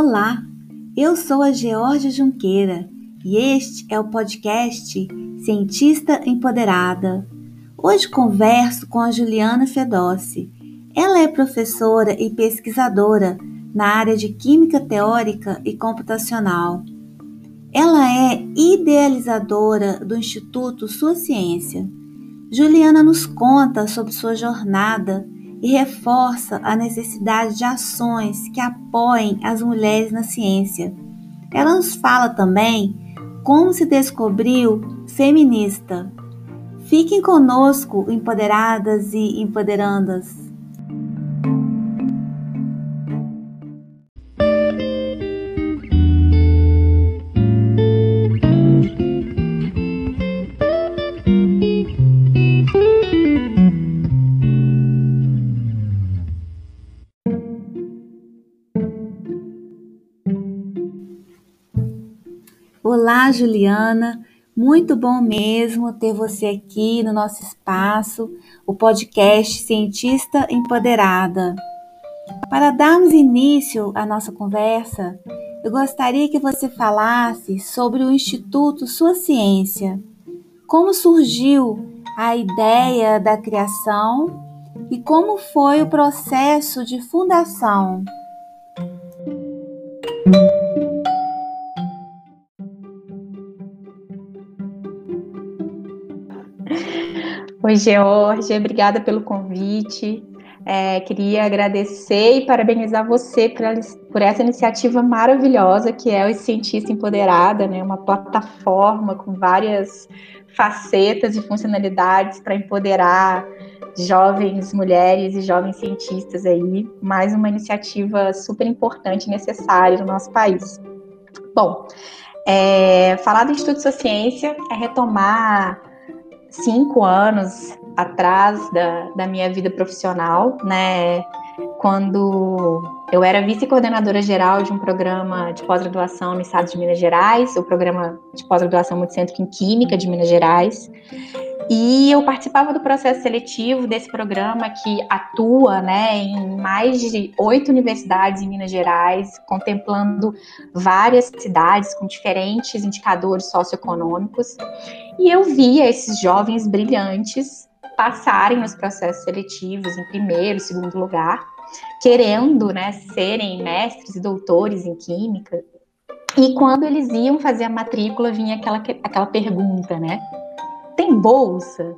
Olá, eu sou a Georgia Junqueira e este é o podcast Cientista Empoderada. Hoje converso com a Juliana Fedossi. Ela é professora e pesquisadora na área de Química Teórica e Computacional. Ela é idealizadora do Instituto Sua Ciência. Juliana nos conta sobre sua jornada e reforça a necessidade de ações que apoiem as mulheres na ciência. Ela nos fala também como se descobriu feminista. Fiquem conosco, empoderadas e empoderandas. Olá, Juliana. Muito bom mesmo ter você aqui no nosso espaço, o podcast Cientista Empoderada. Para darmos início à nossa conversa, eu gostaria que você falasse sobre o Instituto Sua Ciência. Como surgiu a ideia da criação e como foi o processo de fundação? Oi, Georgia, obrigada pelo convite. É, queria agradecer e parabenizar você por, essa iniciativa maravilhosa que é o Cientista Empoderada, né? uma plataforma com várias facetas e funcionalidades para empoderar jovens mulheres e jovens cientistas aí. Mais uma iniciativa super importante e necessária no nosso país. Bom, é, falar do Instituto Sua Ciência é retomar cinco anos atrás da, da minha vida profissional, né? Quando eu era vice-coordenadora geral de um programa de pós-graduação no estado de Minas Gerais, o programa de pós-graduação Multicêntrico em Química de Minas Gerais. E eu participava do processo seletivo desse programa que atua né, em mais de oito universidades em Minas Gerais, contemplando várias cidades com diferentes indicadores socioeconômicos. E eu via esses jovens brilhantes passarem nos processos seletivos em primeiro, segundo lugar, querendo né, serem mestres e doutores em química. E quando eles iam fazer a matrícula, vinha aquela, aquela pergunta, né? Tem bolsa?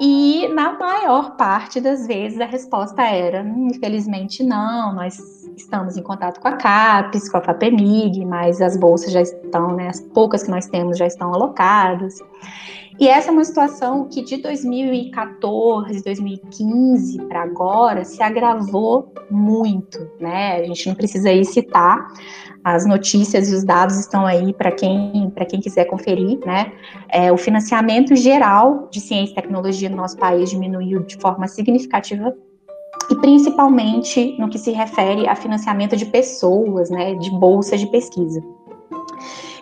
E na maior parte das vezes a resposta era: infelizmente não, nós estamos em contato com a CAPES, com a FAPEMIG, mas as bolsas já estão, né, as poucas que nós temos já estão alocadas. E essa é uma situação que de 2014, 2015 para agora se agravou muito, né? A gente não precisa aí citar, as notícias e os dados estão aí para quem, quem quiser conferir, né? É, o financiamento geral de ciência e tecnologia no nosso país diminuiu de forma significativa e principalmente no que se refere a financiamento de pessoas, né, de bolsas de pesquisa.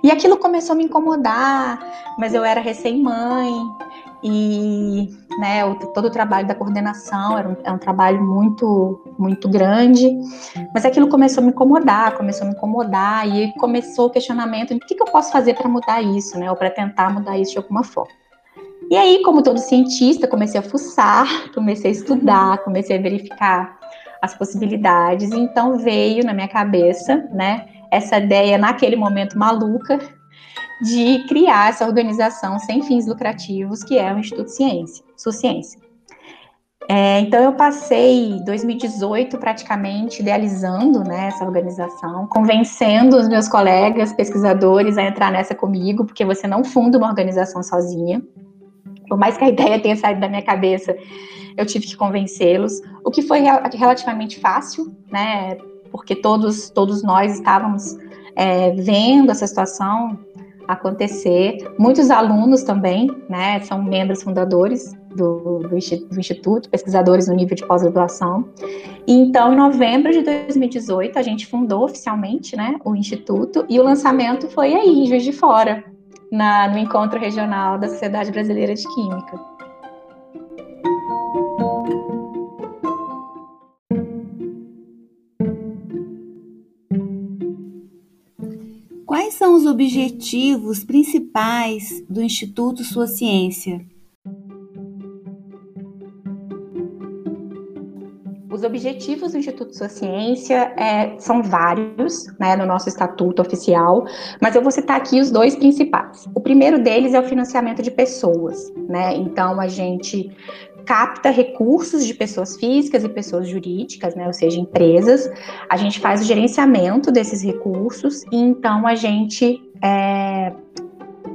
E aquilo começou a me incomodar, mas eu era recém-mãe e né, o, todo o trabalho da coordenação era um, é um, trabalho muito, muito grande, mas aquilo começou a me incomodar, começou a me incomodar e começou o questionamento o que, que eu posso fazer para mudar isso, né, ou para tentar mudar isso de alguma forma. E aí, como todo cientista, comecei a fuçar, comecei a estudar, comecei a verificar as possibilidades, então veio na minha cabeça, né, essa ideia naquele momento maluca de criar essa organização sem fins lucrativos que é o Instituto Ciência, Ciência. É, então eu passei 2018 praticamente idealizando né, essa organização, convencendo os meus colegas pesquisadores a entrar nessa comigo, porque você não funda uma organização sozinha. Por mais que a ideia tenha saído da minha cabeça, eu tive que convencê-los, o que foi relativamente fácil, né? porque todos, todos nós estávamos é, vendo essa situação acontecer. Muitos alunos também, né, são membros fundadores do, do, Instituto, pesquisadores no nível de pós-graduação. Então, em novembro de 2018, a gente fundou oficialmente né, o Instituto e o lançamento foi aí, em Juiz de Fora, na, no encontro regional da Sociedade Brasileira de Química. Os objetivos principais do Instituto Sua Ciência? Os objetivos do Instituto Sua Ciência é, são vários, né, no nosso estatuto oficial, mas eu vou citar aqui os dois principais. O primeiro deles é o financiamento de pessoas, né? Então a gente capta recursos de pessoas físicas e pessoas jurídicas, né, ou seja, empresas. A gente faz o gerenciamento desses recursos e então a gente é,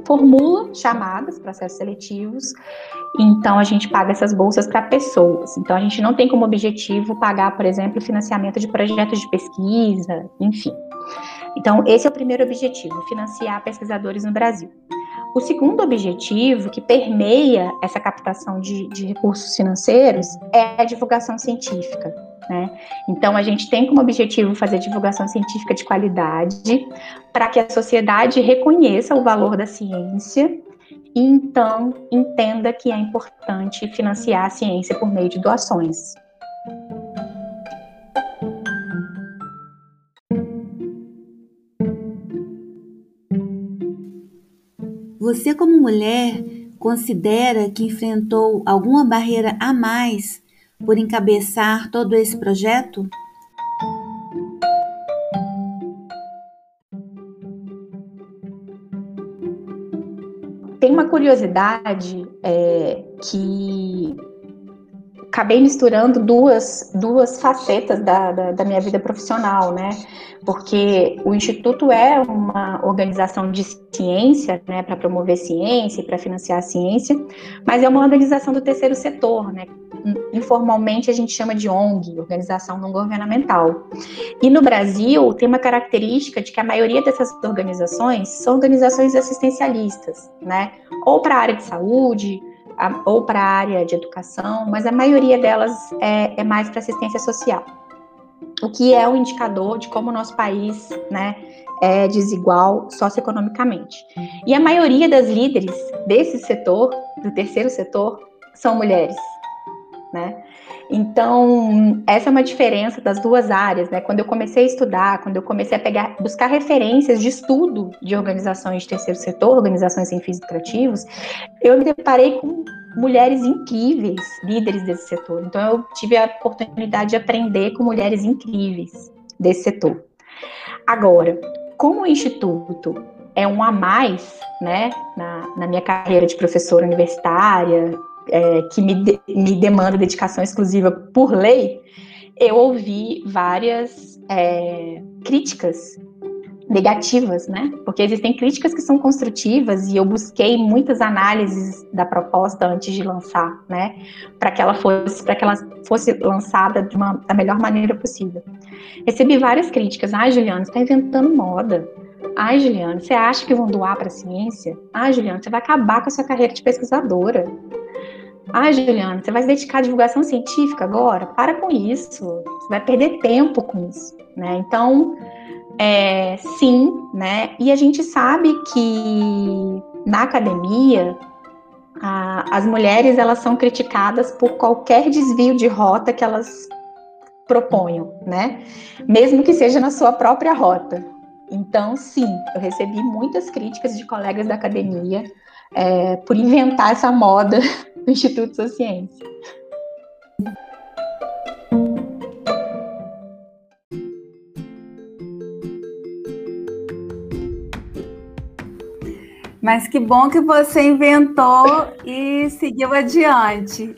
formula chamadas, processos seletivos. Então a gente paga essas bolsas para pessoas. Então a gente não tem como objetivo pagar, por exemplo, financiamento de projetos de pesquisa, enfim. Então esse é o primeiro objetivo, financiar pesquisadores no Brasil. O segundo objetivo, que permeia essa captação de, de recursos financeiros, é a divulgação científica. Né? Então, a gente tem como objetivo fazer divulgação científica de qualidade para que a sociedade reconheça o valor da ciência e então entenda que é importante financiar a ciência por meio de doações. Você, como mulher, considera que enfrentou alguma barreira a mais por encabeçar todo esse projeto? Tem uma curiosidade é, que acabei misturando duas, duas facetas da, da, da, minha vida profissional, né? Porque o Instituto é uma organização de ciência, né, para promover ciência e para financiar a ciência, mas é uma organização do terceiro setor, né? Informalmente a gente chama de ONG, Organização Não Governamental. E no Brasil tem uma característica de que a maioria dessas organizações são organizações assistencialistas, né? Ou para a área de saúde, ou para a área de educação, mas a maioria delas é, é mais para assistência social. O que é um indicador de como o nosso país né, é desigual socioeconomicamente. E a maioria das líderes desse setor, do terceiro setor, são mulheres. Né? Então, essa é uma diferença das duas áreas, né? Quando eu comecei a estudar, quando eu comecei a pegar, buscar referências de estudo de organizações de terceiro setor, organizações sem fins lucrativos, eu me deparei com mulheres incríveis, líderes desse setor. Então, eu tive a oportunidade de aprender com mulheres incríveis desse setor. Agora, como o Instituto é um a mais, né, na, na minha carreira de professora universitária, é, que me, de, me demanda dedicação exclusiva por lei, eu ouvi várias é, críticas negativas, né? Porque existem críticas que são construtivas e eu busquei muitas análises da proposta antes de lançar, né? Para que ela fosse, para que ela fosse lançada de uma, da melhor maneira possível. Recebi várias críticas. Ah, Juliana, você está inventando moda. Ai, Juliana, você acha que vão doar para a ciência? Ai, Juliana, você vai acabar com a sua carreira de pesquisadora. Ah, Juliana, você vai se dedicar à divulgação científica agora? Para com isso. Você vai perder tempo com isso, né? Então, é, sim, né? E a gente sabe que na academia a, as mulheres elas são criticadas por qualquer desvio de rota que elas proponham, né? Mesmo que seja na sua própria rota. Então, sim, eu recebi muitas críticas de colegas da academia é, por inventar essa moda do Instituto Sua Ciência. Mas que bom que você inventou e seguiu adiante.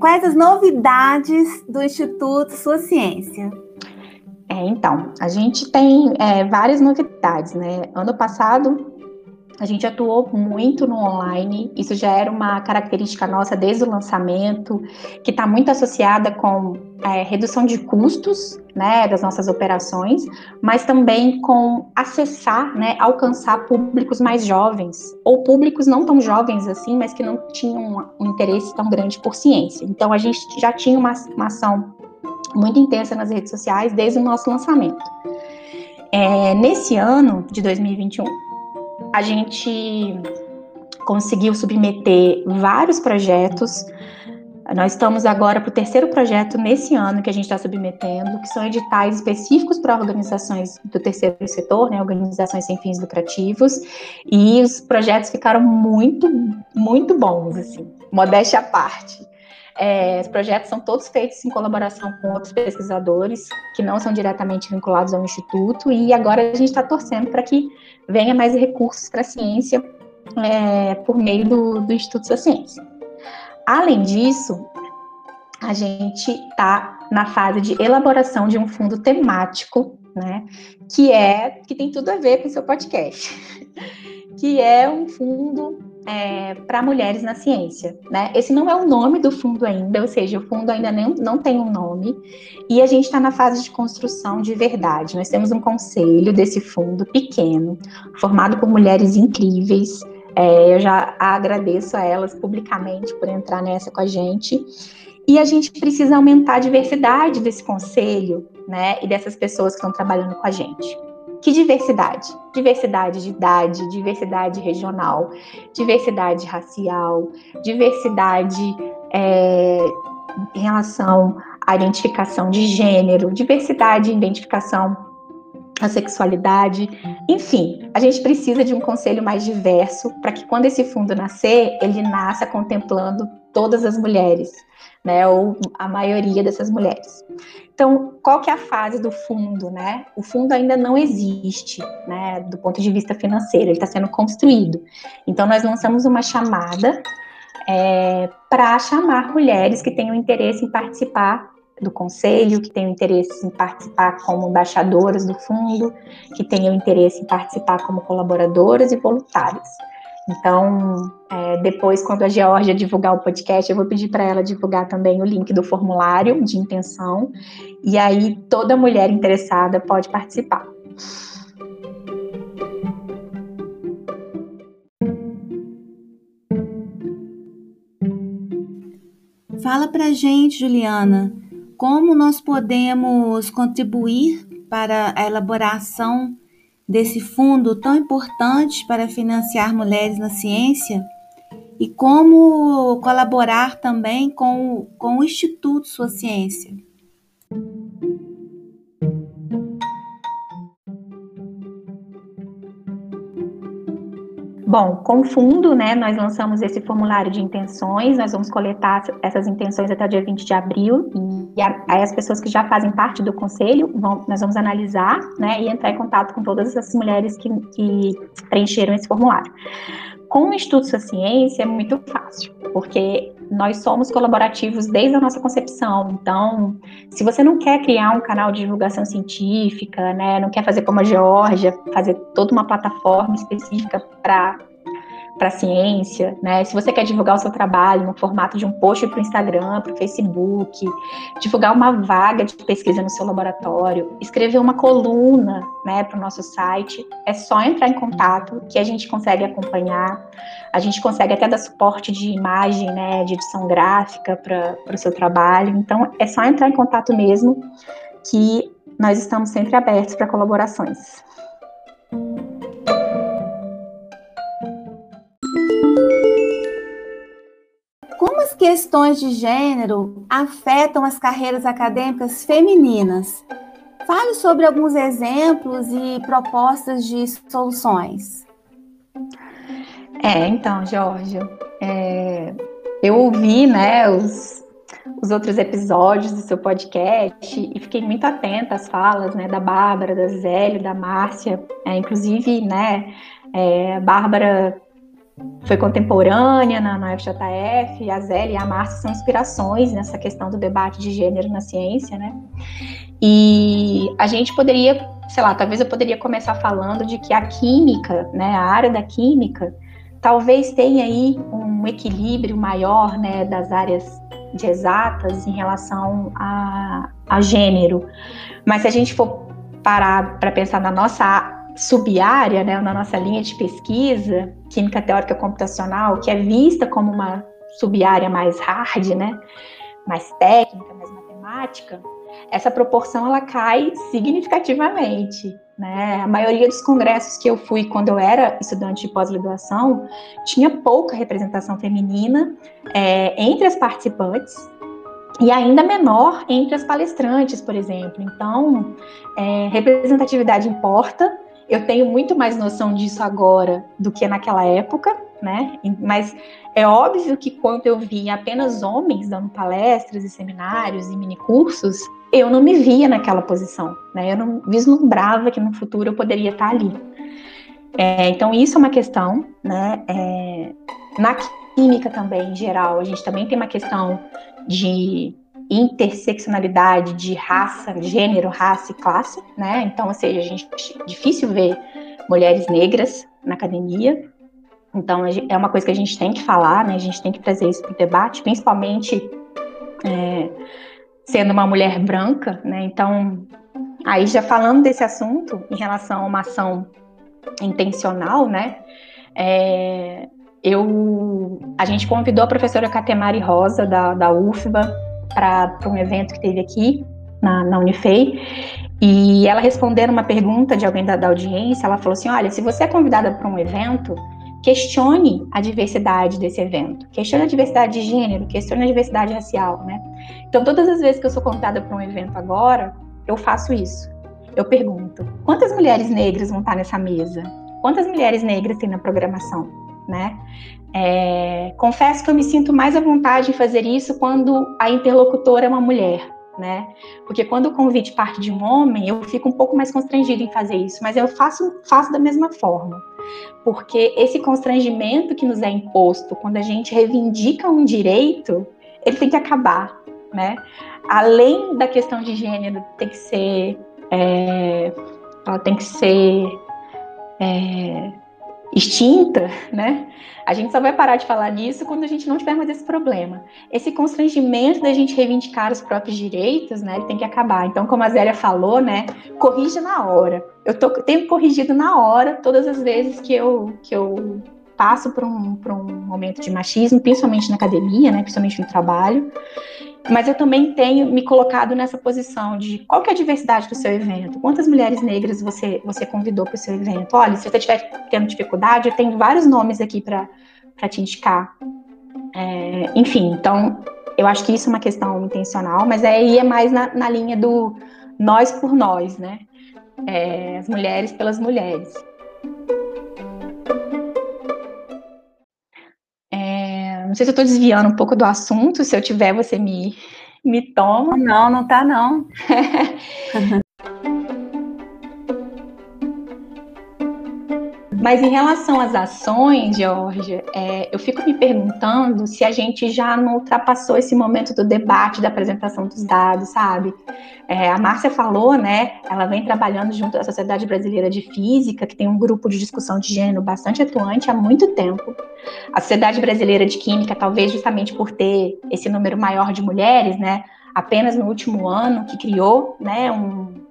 Quais as novidades do Instituto Sua Ciência? É, então, a gente tem é, várias novidades, né? Ano passado, a gente atuou muito no online, isso já era uma característica nossa desde o lançamento, que está muito associada com é, redução de custos né, das nossas operações, mas também com acessar, né, alcançar públicos mais jovens, ou públicos não tão jovens assim, mas que não tinham um interesse tão grande por ciência. Então, a gente já tinha uma, uma ação muito intensa nas redes sociais desde o nosso lançamento. É, nesse ano de 2021, a gente conseguiu submeter vários projetos Nós estamos agora para o terceiro projeto nesse ano que a gente está submetendo, que são editais específicos para organizações do terceiro setor, né, organizações sem fins lucrativos, e os projetos ficaram muito, muito bons, assim, modéstia à parte. É, os projetos são todos feitos em colaboração com outros pesquisadores que não são diretamente vinculados ao Instituto, e agora a gente está torcendo para que venha mais recursos para a ciência é, por meio do, do Instituto da Ciência. Além disso, a gente está na fase de elaboração de um fundo temático, né, que é que tem tudo a ver com o seu podcast, que é um fundo é, para mulheres na ciência, né? Esse não é o nome do fundo ainda, ou seja, o fundo ainda nem, não tem um nome, e a gente está na fase de construção de verdade. Nós temos um conselho desse fundo pequeno, formado por mulheres incríveis, é, eu já agradeço a elas publicamente por entrar nessa com a gente. E a gente precisa aumentar a diversidade desse conselho, né? E dessas pessoas que estão trabalhando com a gente. Que diversidade? Diversidade de idade, diversidade regional, diversidade racial, diversidade é, em relação à identificação de gênero, diversidade identificação a sexualidade, enfim, a gente precisa de um conselho mais diverso para que quando esse fundo nascer, ele nasça contemplando todas as mulheres, né, ou a maioria dessas mulheres. Então, qual que é a fase do fundo, né? O fundo ainda não existe, né, do ponto de vista financeiro, ele está sendo construído. Então, nós lançamos uma chamada é, para chamar mulheres que tenham interesse em participar do conselho, que tenham interesse em participar como embaixadoras do fundo, que tenham interesse em participar como colaboradoras e voluntárias. Então, é, depois, quando a Georgia divulgar o podcast, eu vou pedir para ela divulgar também o link do formulário de intenção, e aí toda mulher interessada pode participar. Fala pra gente, Juliana, como nós podemos contribuir para a elaboração desse fundo tão importante para financiar mulheres na ciência e como colaborar também com, com o Instituto Sua Ciência. Bom, com o fundo, né, nós lançamos esse formulário de intenções, nós vamos coletar essas intenções até o dia 20 de abril, e aí as pessoas que já fazem parte do conselho, vão, nós vamos analisar, né, e entrar em contato com todas as mulheres que, que preencheram esse formulário. Com o Instituto Sua Ciência é muito fácil, porque nós somos colaborativos desde a nossa concepção. Então, se você não quer criar um canal de divulgação científica, né, não quer fazer como a Geórgia, fazer toda uma plataforma específica para para ciência, né? Se você quer divulgar o seu trabalho no formato de um post para o Instagram, para o Facebook, divulgar uma vaga de pesquisa no seu laboratório, escrever uma coluna, né, para o nosso site, é só entrar em contato que a gente consegue acompanhar. A gente consegue até dar suporte de imagem, né, de edição gráfica para o seu trabalho. Então, é só entrar em contato mesmo que nós estamos sempre abertos para colaborações. questões de gênero afetam as carreiras acadêmicas femininas. Fale sobre alguns exemplos e propostas de soluções. É, então, Jorge, é, eu ouvi, né, os, os outros episódios do seu podcast e fiquei muito atenta às falas, né, da Bárbara, da Zélia, da Márcia, é, inclusive, né, é, a Bárbara foi contemporânea na, na FJF, a Zélia e a Márcia são inspirações nessa questão do debate de gênero na ciência, né? E a gente poderia, sei lá, talvez eu poderia começar falando de que a química, né, a área da química, talvez tenha aí um equilíbrio maior, né, das áreas de exatas em relação a, a gênero. Mas se a gente for parar para pensar na nossa subárea, né, na nossa linha de pesquisa, química teórica computacional, que é vista como uma subárea mais hard, né, mais técnica, mais matemática, essa proporção ela cai significativamente. Né? A maioria dos congressos que eu fui quando eu era estudante de pós-graduação tinha pouca representação feminina é, entre as participantes e ainda menor entre as palestrantes, por exemplo. Então, é, representatividade importa. Eu tenho muito mais noção disso agora do que naquela época, né? Mas é óbvio que quando eu vi apenas homens dando palestras e seminários e minicursos, eu não me via naquela posição, né? Eu não vislumbrava que no futuro eu poderia estar ali. É, então isso é uma questão, né? É, na química também, em geral, a gente também tem uma questão de interseccionalidade de raça, gênero, raça e classe, né? Então, ou seja, a gente é difícil ver mulheres negras na academia. Então, é uma coisa que a gente tem que falar, né? A gente tem que trazer isso para o debate, principalmente é, sendo uma mulher branca, né? Então, aí já falando desse assunto em relação a uma ação intencional, né? É, eu, a gente convidou a professora Catemari Rosa da, da UFBA para um evento que teve aqui na, na Unifei e ela respondendo uma pergunta de alguém da, da audiência, ela falou assim: olha, se você é convidada para um evento, questione a diversidade desse evento, questione a diversidade de gênero, questione a diversidade racial, né? Então, todas as vezes que eu sou convidada para um evento agora, eu faço isso. Eu pergunto: quantas mulheres negras vão estar nessa mesa? Quantas mulheres negras tem na programação, né? É, confesso que eu me sinto mais à vontade em fazer isso quando a interlocutora é uma mulher, né? Porque quando o convite parte de um homem, eu fico um pouco mais constrangido em fazer isso, mas eu faço, faço da mesma forma. Porque esse constrangimento que nos é imposto quando a gente reivindica um direito, ele tem que acabar, né? Além da questão de gênero, tem que ser. É, ela tem que ser. É, extinta, né? A gente só vai parar de falar nisso quando a gente não tiver mais esse problema. Esse constrangimento da gente reivindicar os próprios direitos, né? Ele tem que acabar. Então, como a Zélia falou, né? Corrija na hora. Eu tô, tenho corrigido na hora todas as vezes que eu, que eu passo por um, por um momento de machismo, principalmente na academia, né? Principalmente no trabalho. Mas eu também tenho me colocado nessa posição de qual que é a diversidade do seu evento? Quantas mulheres negras você, você convidou para o seu evento? Olha, se você estiver tendo dificuldade, eu tenho vários nomes aqui para te indicar. É, enfim, então, eu acho que isso é uma questão intencional, mas aí é mais na, na linha do nós por nós, né? É, as mulheres pelas mulheres. Sei se eu estou desviando um pouco do assunto, se eu tiver, você me, me toma. Não, não tá não. Mas em relação às ações, Georgia, é, eu fico me perguntando se a gente já não ultrapassou esse momento do debate, da apresentação dos dados, sabe? É, a Márcia falou, né? Ela vem trabalhando junto à Sociedade Brasileira de Física, que tem um grupo de discussão de gênero bastante atuante há muito tempo. A Sociedade Brasileira de Química, talvez justamente por ter esse número maior de mulheres, né? Apenas no último ano que criou, né? Um,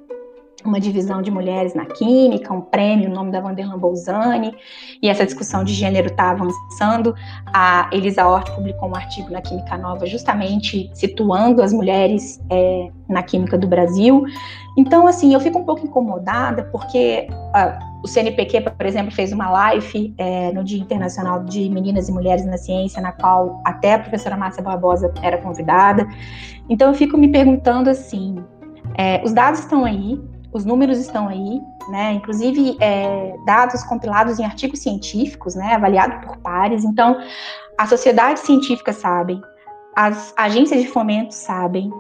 uma divisão de mulheres na química, um prêmio, o nome da Vanderlan Bolzani, e essa discussão de gênero está avançando. A Elisa Hort publicou um artigo na Química Nova, justamente situando as mulheres é, na química do Brasil. Então, assim, eu fico um pouco incomodada, porque uh, o CNPq, por exemplo, fez uma live é, no Dia Internacional de Meninas e Mulheres na Ciência, na qual até a professora Márcia Barbosa era convidada. Então, eu fico me perguntando assim. É, os dados estão aí, os números estão aí, né? Inclusive é, dados compilados em artigos científicos, né? Avaliado por pares. Então, a sociedade científica sabe, as agências de fomento sabem.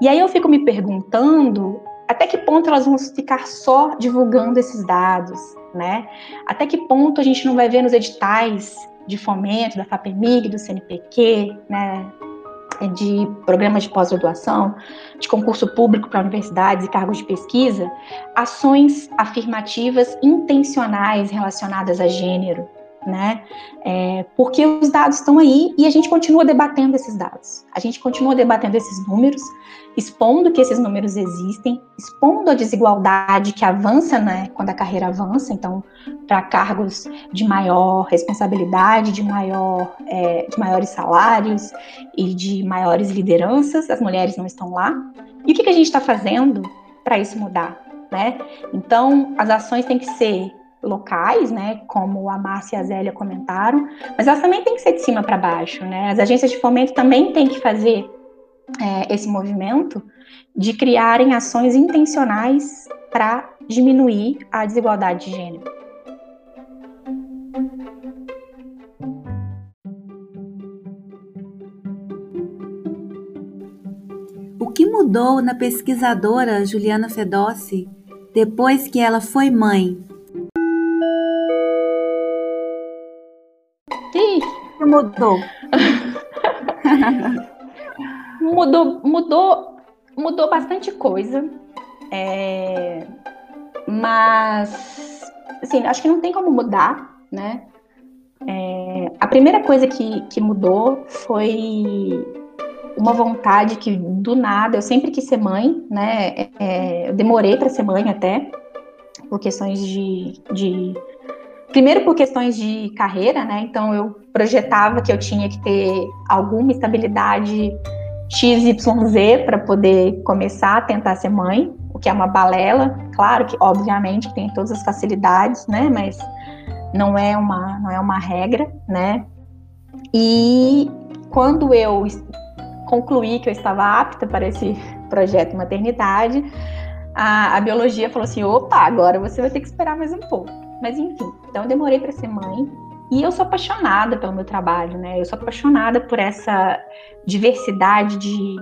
E aí eu fico me perguntando até que ponto elas vão ficar só divulgando esses dados, né? Até que ponto a gente não vai ver nos editais de fomento da FAPEMIG, do CNPq, né? De programas de pós-graduação, de concurso público para universidades e cargos de pesquisa, ações afirmativas intencionais relacionadas a gênero, né? É, porque os dados estão aí e a gente continua debatendo esses dados. A gente continua debatendo esses números, expondo que esses números existem, expondo a desigualdade que avança, né, quando a carreira avança. Então, para cargos de maior responsabilidade, de maior, é, de maiores salários e de maiores lideranças, as mulheres não estão lá. E o que, que a gente está fazendo para isso mudar? Né? Então, as ações têm que ser locais, né, como a Márcia e a Zélia comentaram, mas elas também têm que ser de cima para baixo, né? As agências de fomento também têm que fazer é, esse movimento de criarem ações intencionais para diminuir a desigualdade de gênero. O que mudou na pesquisadora Juliana Fedossi depois que ela foi mãe? Mudou. mudou, mudou, mudou bastante coisa. É, mas, assim, acho que não tem como mudar, né? É, a primeira coisa que, que mudou foi uma vontade que do nada eu sempre quis ser mãe, né? É, eu demorei para ser mãe até por questões de, de, primeiro por questões de carreira, né? Então eu projetava que eu tinha que ter alguma estabilidade XYZ para poder começar a tentar ser mãe, o que é uma balela, claro que obviamente tem todas as facilidades, né? Mas não é uma não é uma regra, né? E quando eu concluí que eu estava apta para esse projeto maternidade, a, a biologia falou assim: opa, agora você vai ter que esperar mais um pouco. Mas enfim, então eu demorei para ser mãe. E eu sou apaixonada pelo meu trabalho, né? Eu sou apaixonada por essa diversidade de,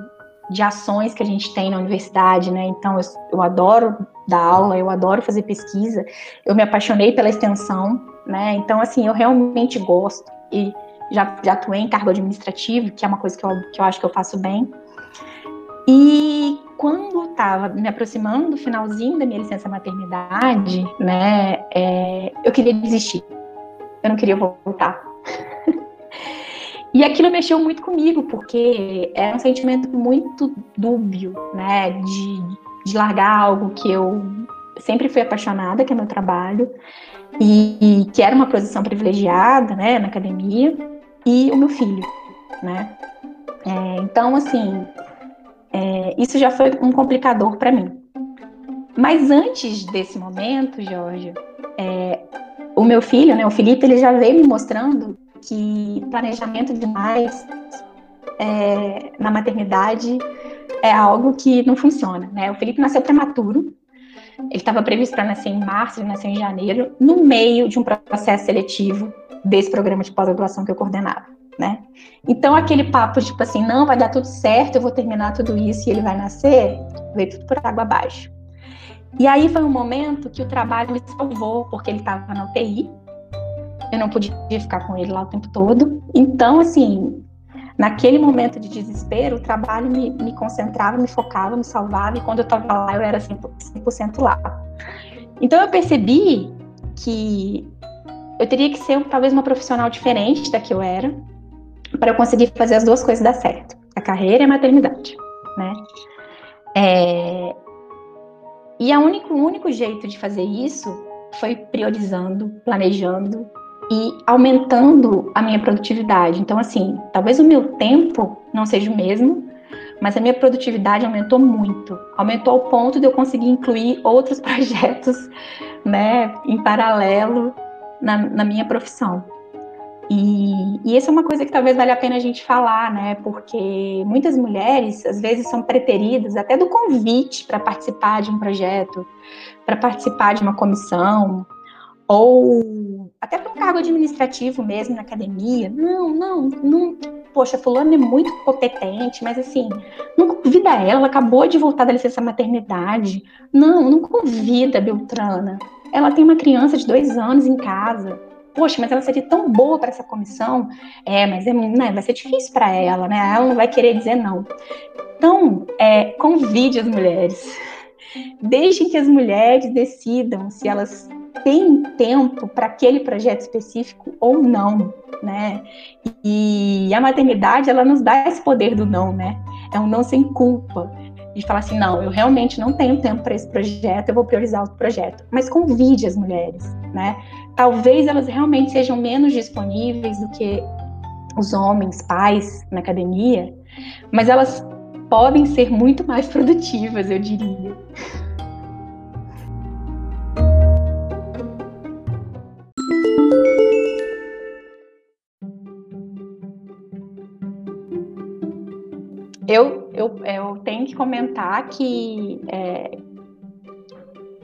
de ações que a gente tem na universidade, né? Então eu, eu adoro dar aula, eu adoro fazer pesquisa, eu me apaixonei pela extensão, né? Então, assim, eu realmente gosto. E já, já atuei em cargo administrativo, que é uma coisa que eu, que eu acho que eu faço bem. E quando estava me aproximando do finalzinho da minha licença maternidade, né, é, eu queria desistir. Eu não queria voltar. e aquilo mexeu muito comigo, porque era um sentimento muito dúbio, né, de, de largar algo que eu sempre fui apaixonada, que é meu trabalho, e, e que era uma posição privilegiada, né, na academia, e o meu filho, né? É, então, assim, é, isso já foi um complicador para mim. Mas antes desse momento, Jorge, é, o meu filho, né, o Felipe, ele já veio me mostrando que planejamento demais é, na maternidade é algo que não funciona, né? O Felipe nasceu prematuro, ele estava previsto para nascer em março, ele nasceu em janeiro, no meio de um processo seletivo desse programa de pós-graduação que eu coordenava, né? Então, aquele papo, tipo assim, não, vai dar tudo certo, eu vou terminar tudo isso e ele vai nascer, veio tudo por água abaixo. E aí foi um momento que o trabalho me salvou, porque ele estava na UTI, eu não podia ficar com ele lá o tempo todo. Então, assim, naquele momento de desespero, o trabalho me, me concentrava, me focava, me salvava, e quando eu estava lá, eu era 100% lá. Então, eu percebi que eu teria que ser talvez uma profissional diferente da que eu era para eu conseguir fazer as duas coisas dar certo, a carreira e a maternidade, né? É... E a único, o único jeito de fazer isso foi priorizando, planejando e aumentando a minha produtividade. Então, assim, talvez o meu tempo não seja o mesmo, mas a minha produtividade aumentou muito. Aumentou ao ponto de eu conseguir incluir outros projetos, né, em paralelo na, na minha profissão. E, e essa é uma coisa que talvez valha a pena a gente falar, né? Porque muitas mulheres, às vezes, são preteridas até do convite para participar de um projeto, para participar de uma comissão, ou até para um cargo administrativo mesmo na academia. Não, não, não. Poxa, fulano é muito competente, mas assim, não convida ela, ela acabou de voltar da licença maternidade. Não, não convida a Beltrana ela tem uma criança de dois anos em casa. Poxa, mas ela seria tão boa para essa comissão. É, mas é, né, vai ser difícil para ela, né? Ela não vai querer dizer não. Então, é, convide as mulheres. Deixem que as mulheres decidam se elas têm tempo para aquele projeto específico ou não, né? E a maternidade, ela nos dá esse poder do não, né? É um não sem culpa de falar assim, não, eu realmente não tenho tempo para esse projeto, eu vou priorizar outro projeto. Mas convide as mulheres, né? Talvez elas realmente sejam menos disponíveis do que os homens, pais na academia, mas elas podem ser muito mais produtivas, eu diria. Eu, eu, eu tenho que comentar que, é,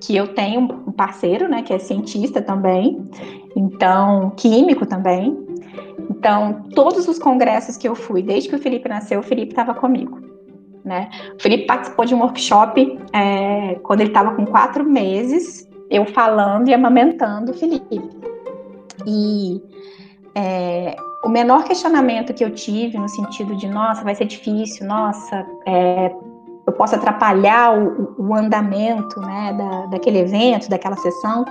que eu tenho um parceiro, né, que é cientista também, então, químico também. Então, todos os congressos que eu fui, desde que o Felipe nasceu, o Felipe estava comigo. Né? O Felipe participou de um workshop é, quando ele estava com quatro meses, eu falando e amamentando o Felipe. E é, o menor questionamento que eu tive no sentido de, nossa, vai ser difícil, nossa, é, eu posso atrapalhar o, o andamento né, da, daquele evento, daquela sessão,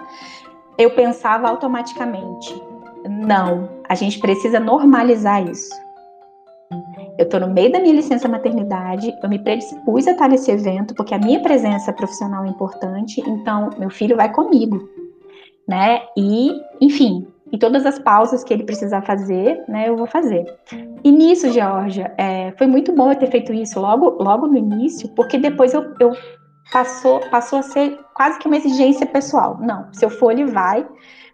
eu pensava automaticamente, não, a gente precisa normalizar isso. Eu estou no meio da minha licença maternidade, eu me predispus a estar nesse evento porque a minha presença profissional é importante, então meu filho vai comigo, né? E, enfim, e todas as pausas que ele precisar fazer, né, eu vou fazer. E nisso, Georgia, é, foi muito bom eu ter feito isso logo, logo no início, porque depois eu, eu passou, passou a ser quase que uma exigência pessoal. Não, se eu for, ele vai,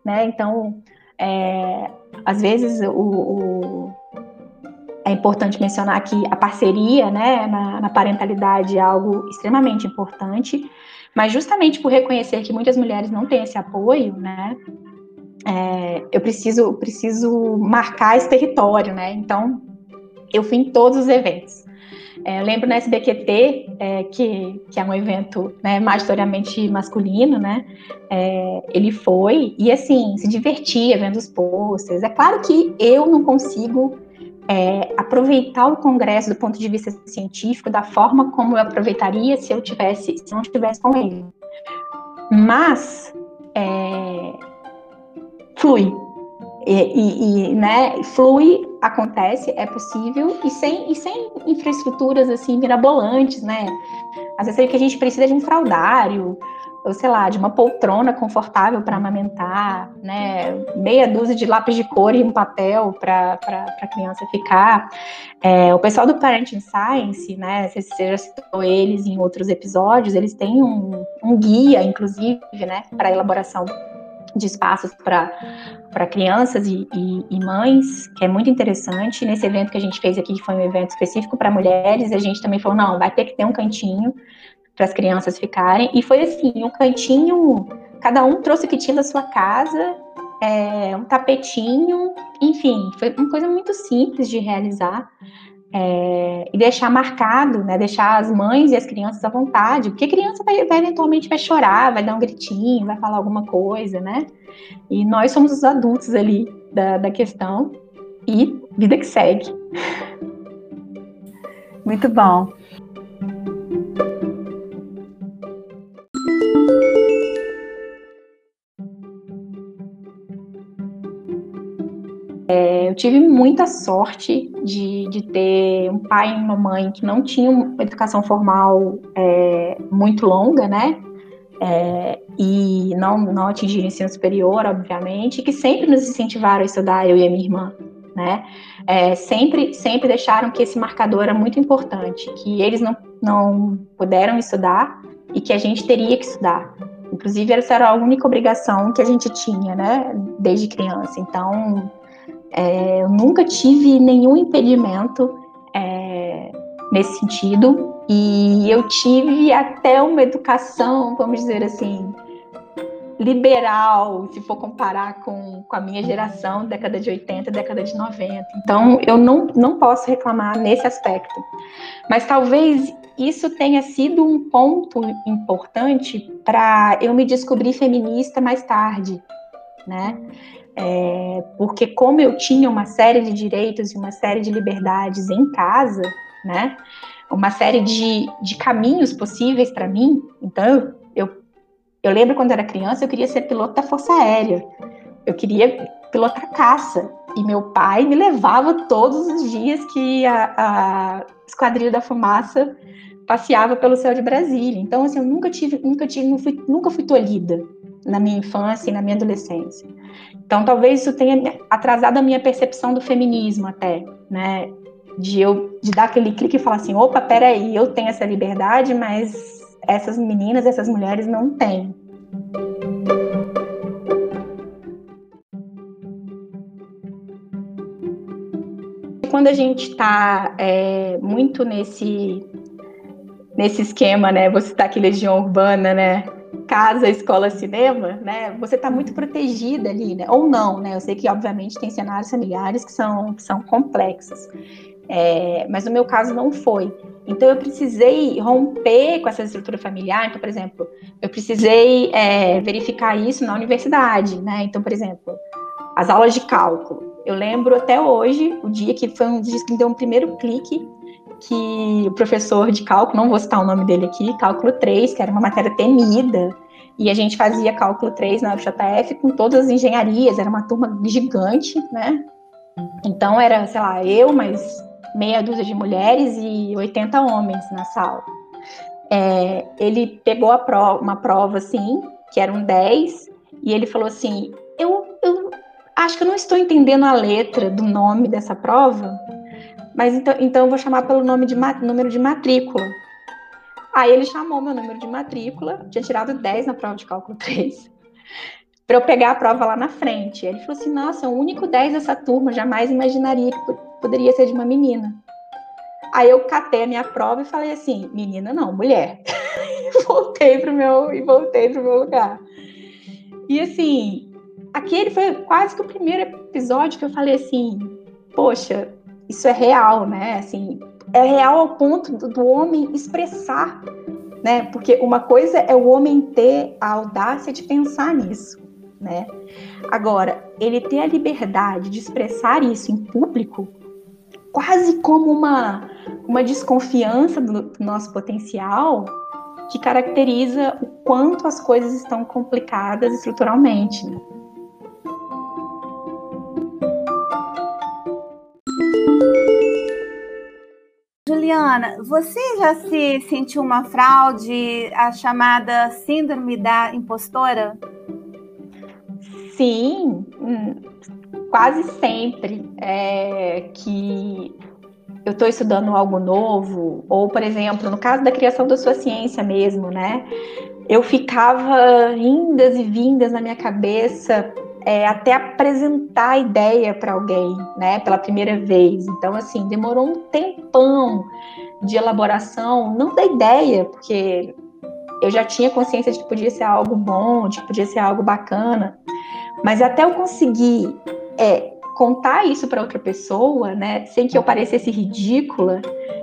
né? Então, é, às vezes o, o, é importante mencionar que a parceria, né, na, na parentalidade é algo extremamente importante, mas justamente por reconhecer que muitas mulheres não têm esse apoio, né? É, eu preciso, preciso marcar esse território, né? Então, eu fui em todos os eventos. É, eu lembro no SBQT, é, que, que é um evento né, majoritariamente masculino, né? É, ele foi e, assim, se divertia vendo os posters. É claro que eu não consigo é, aproveitar o congresso do ponto de vista científico da forma como eu aproveitaria se eu tivesse, se não estivesse com ele. Mas é, flui. E, e, e, né, flui, acontece, é possível, e sem, e sem infraestruturas assim mirabolantes, né? Às vezes é que a gente precisa de um fraldário, ou sei lá, de uma poltrona confortável para amamentar, né? Meia dúzia de lápis de cor e um papel para a criança ficar. É, o pessoal do Parenting Science, né? Você já citou eles em outros episódios, eles têm um, um guia, inclusive, né, para elaboração de espaços para crianças e, e, e, mães, que é muito interessante. Nesse evento que a gente fez aqui, que foi um evento específico para mulheres, a gente também falou: não, vai ter que ter um cantinho para as crianças ficarem. E foi assim: um cantinho, cada um trouxe o que tinha da sua casa, é, um tapetinho, enfim, foi uma coisa muito simples de realizar. É, e deixar marcado, né, deixar as mães e as crianças à vontade, porque a criança vai, vai, eventualmente vai chorar, vai dar um gritinho, vai falar alguma coisa, né? E nós somos os adultos ali da, da questão e vida que segue. Muito bom. É, eu tive muita sorte de, de, ter um pai e uma mãe que não tinham educação formal é, muito longa, né? É, e não, não atingiram ensino superior, obviamente, que sempre nos incentivaram a estudar, eu e a minha irmã, né? É, sempre, sempre deixaram que esse marcador era muito importante, que eles não, não puderam estudar e que a gente teria que estudar. Inclusive, essa era a única obrigação que a gente tinha, né, desde criança. Então, é, eu nunca tive nenhum impedimento é, nesse sentido e eu tive até uma educação, vamos dizer assim, liberal, se for comparar com, com a minha geração, década de 80, década de 90. Então, eu não, não posso reclamar nesse aspecto. Mas talvez isso tenha sido um ponto importante para eu me descobrir feminista mais tarde, né? É, porque como eu tinha uma série de direitos e uma série de liberdades em casa, né? Uma série de, de caminhos possíveis para mim. Então, eu, eu lembro quando era criança, eu queria ser piloto da Força Aérea. Eu queria pilotar caça. E meu pai me levava todos os dias que a, a Esquadrilha da Fumaça passeava pelo céu de Brasília. Então, assim, eu nunca tive, nunca tive, fui, nunca fui tolhida na minha infância e na minha adolescência. Então, talvez isso tenha atrasado a minha percepção do feminismo até, né? de eu de dar aquele clique e falar assim, opa, peraí, eu tenho essa liberdade, mas essas meninas, essas mulheres não têm. Quando a gente está é, muito nesse nesse esquema, né? Você está aqui Legião Urbana, né? Casa, escola, cinema, né? Você está muito protegida ali, né? Ou não, né? Eu sei que, obviamente, tem cenários familiares que são, que são complexos. É, mas no meu caso não foi. Então eu precisei romper com essa estrutura familiar. Então, por exemplo, eu precisei é, verificar isso na universidade, né? Então, por exemplo, as aulas de cálculo. Eu lembro até hoje, o dia que foi um dia que me deu um primeiro clique que o professor de cálculo, não vou citar o nome dele aqui, cálculo 3, que era uma matéria temida, e a gente fazia cálculo 3 na UFJF com todas as engenharias, era uma turma gigante, né? Então era, sei lá, eu, mais meia dúzia de mulheres e 80 homens na sala. É, ele pegou prova, uma prova assim, que eram 10, e ele falou assim: eu, eu acho que eu não estou entendendo a letra do nome dessa prova, mas então, então eu vou chamar pelo nome de número de matrícula. Aí ele chamou meu número de matrícula, tinha tirado 10 na prova de cálculo 3, para eu pegar a prova lá na frente. Ele falou assim: Nossa, o único 10 dessa turma, jamais imaginaria que poderia ser de uma menina. Aí eu catei a minha prova e falei assim: Menina, não, mulher. voltei pro meu e voltei pro meu lugar. E assim, aquele foi quase que o primeiro episódio que eu falei assim: Poxa, isso é real, né? Assim, é real ao ponto do, do homem expressar, né? Porque uma coisa é o homem ter a audácia de pensar nisso, né? Agora, ele ter a liberdade de expressar isso em público, quase como uma, uma desconfiança do, do nosso potencial, que caracteriza o quanto as coisas estão complicadas estruturalmente. Né? Juliana, você já se sentiu uma fraude, a chamada síndrome da impostora? Sim, hum, quase sempre é, que eu estou estudando algo novo, ou, por exemplo, no caso da criação da sua ciência mesmo, né? Eu ficava indas e vindas na minha cabeça é, até apresentar a ideia para alguém, né, pela primeira vez. Então, assim, demorou um tempão de elaboração, não da ideia, porque eu já tinha consciência de que podia ser algo bom, de que podia ser algo bacana, mas até eu conseguir é, contar isso para outra pessoa, né, sem que eu parecesse ridícula,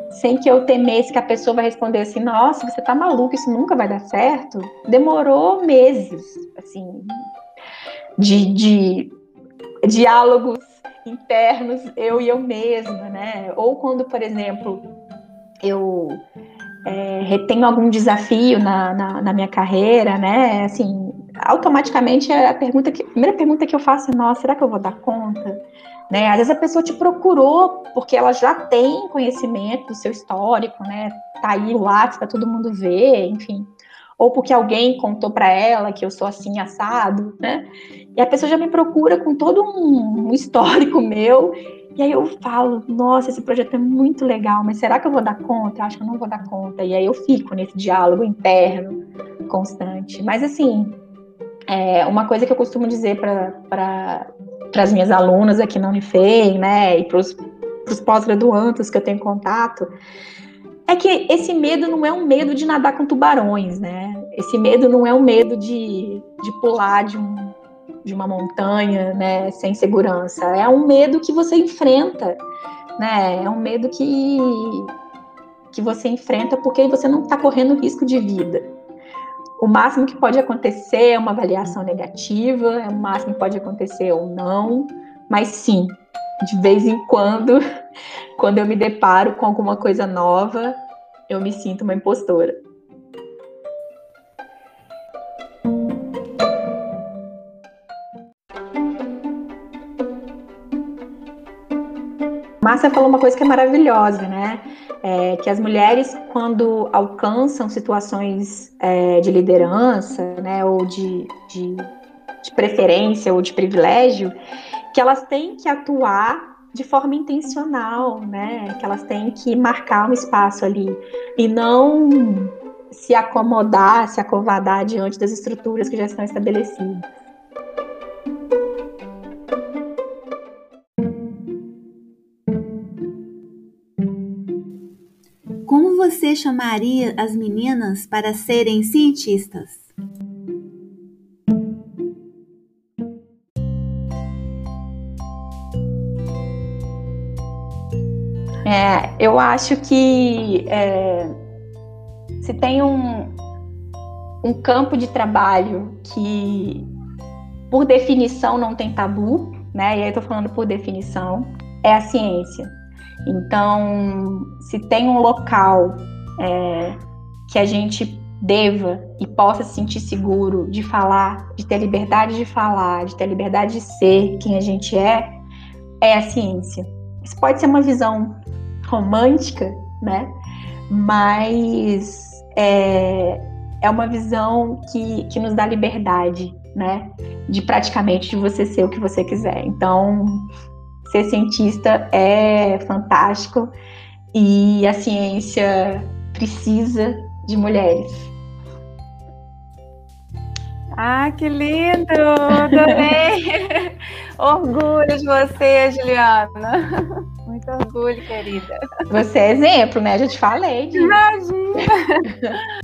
sem que eu temesse que a pessoa vai responder assim, nossa, você tá maluco, isso nunca vai dar certo, demorou meses, assim, de, de diálogos internos, eu e eu mesma, né? Ou quando, por exemplo, eu é, retenho algum desafio na, na, na, minha carreira, né? Assim, automaticamente a pergunta que, a primeira pergunta que eu faço é, nossa, será que eu vou dar conta? Né? Às vezes a pessoa te procurou porque ela já tem conhecimento do seu histórico, né? Tá aí o lápis para todo mundo ver, enfim ou porque alguém contou para ela que eu sou assim assado, né? E a pessoa já me procura com todo um histórico meu, e aí eu falo, nossa, esse projeto é muito legal, mas será que eu vou dar conta? Eu acho que eu não vou dar conta. E aí eu fico nesse diálogo interno constante. Mas assim, é uma coisa que eu costumo dizer para as minhas alunas aqui na Unifei, né, e para os pós-graduandos que eu tenho contato, é que esse medo não é um medo de nadar com tubarões, né? Esse medo não é um medo de, de pular de, um, de uma montanha, né, sem segurança. É um medo que você enfrenta, né? É um medo que, que você enfrenta porque você não está correndo risco de vida. O máximo que pode acontecer é uma avaliação negativa, é o máximo que pode acontecer ou não, mas sim, de vez em quando, quando eu me deparo com alguma coisa nova, eu me sinto uma impostora. Márcia falou uma coisa que é maravilhosa, né? É, que as mulheres, quando alcançam situações é, de liderança, né, ou de, de, de preferência ou de privilégio, que elas têm que atuar de forma intencional, né? Que elas têm que marcar um espaço ali e não se acomodar, se acovardar diante das estruturas que já estão estabelecidas. Chamaria as meninas para serem cientistas? É, eu acho que é, se tem um, um campo de trabalho que, por definição, não tem tabu, né? E aí eu falando por definição, é a ciência. Então, se tem um local é, que a gente deva e possa se sentir seguro de falar, de ter liberdade de falar, de ter liberdade de ser quem a gente é, é a ciência. Isso pode ser uma visão romântica, né? Mas é, é uma visão que, que nos dá liberdade, né? De praticamente de você ser o que você quiser. Então, ser cientista é fantástico e a ciência precisa de mulheres. Ah, que lindo! Adorei! Orgulho de você, Juliana. Muito orgulho, querida. Você é exemplo, né? Eu já te falei. Disso. Imagina!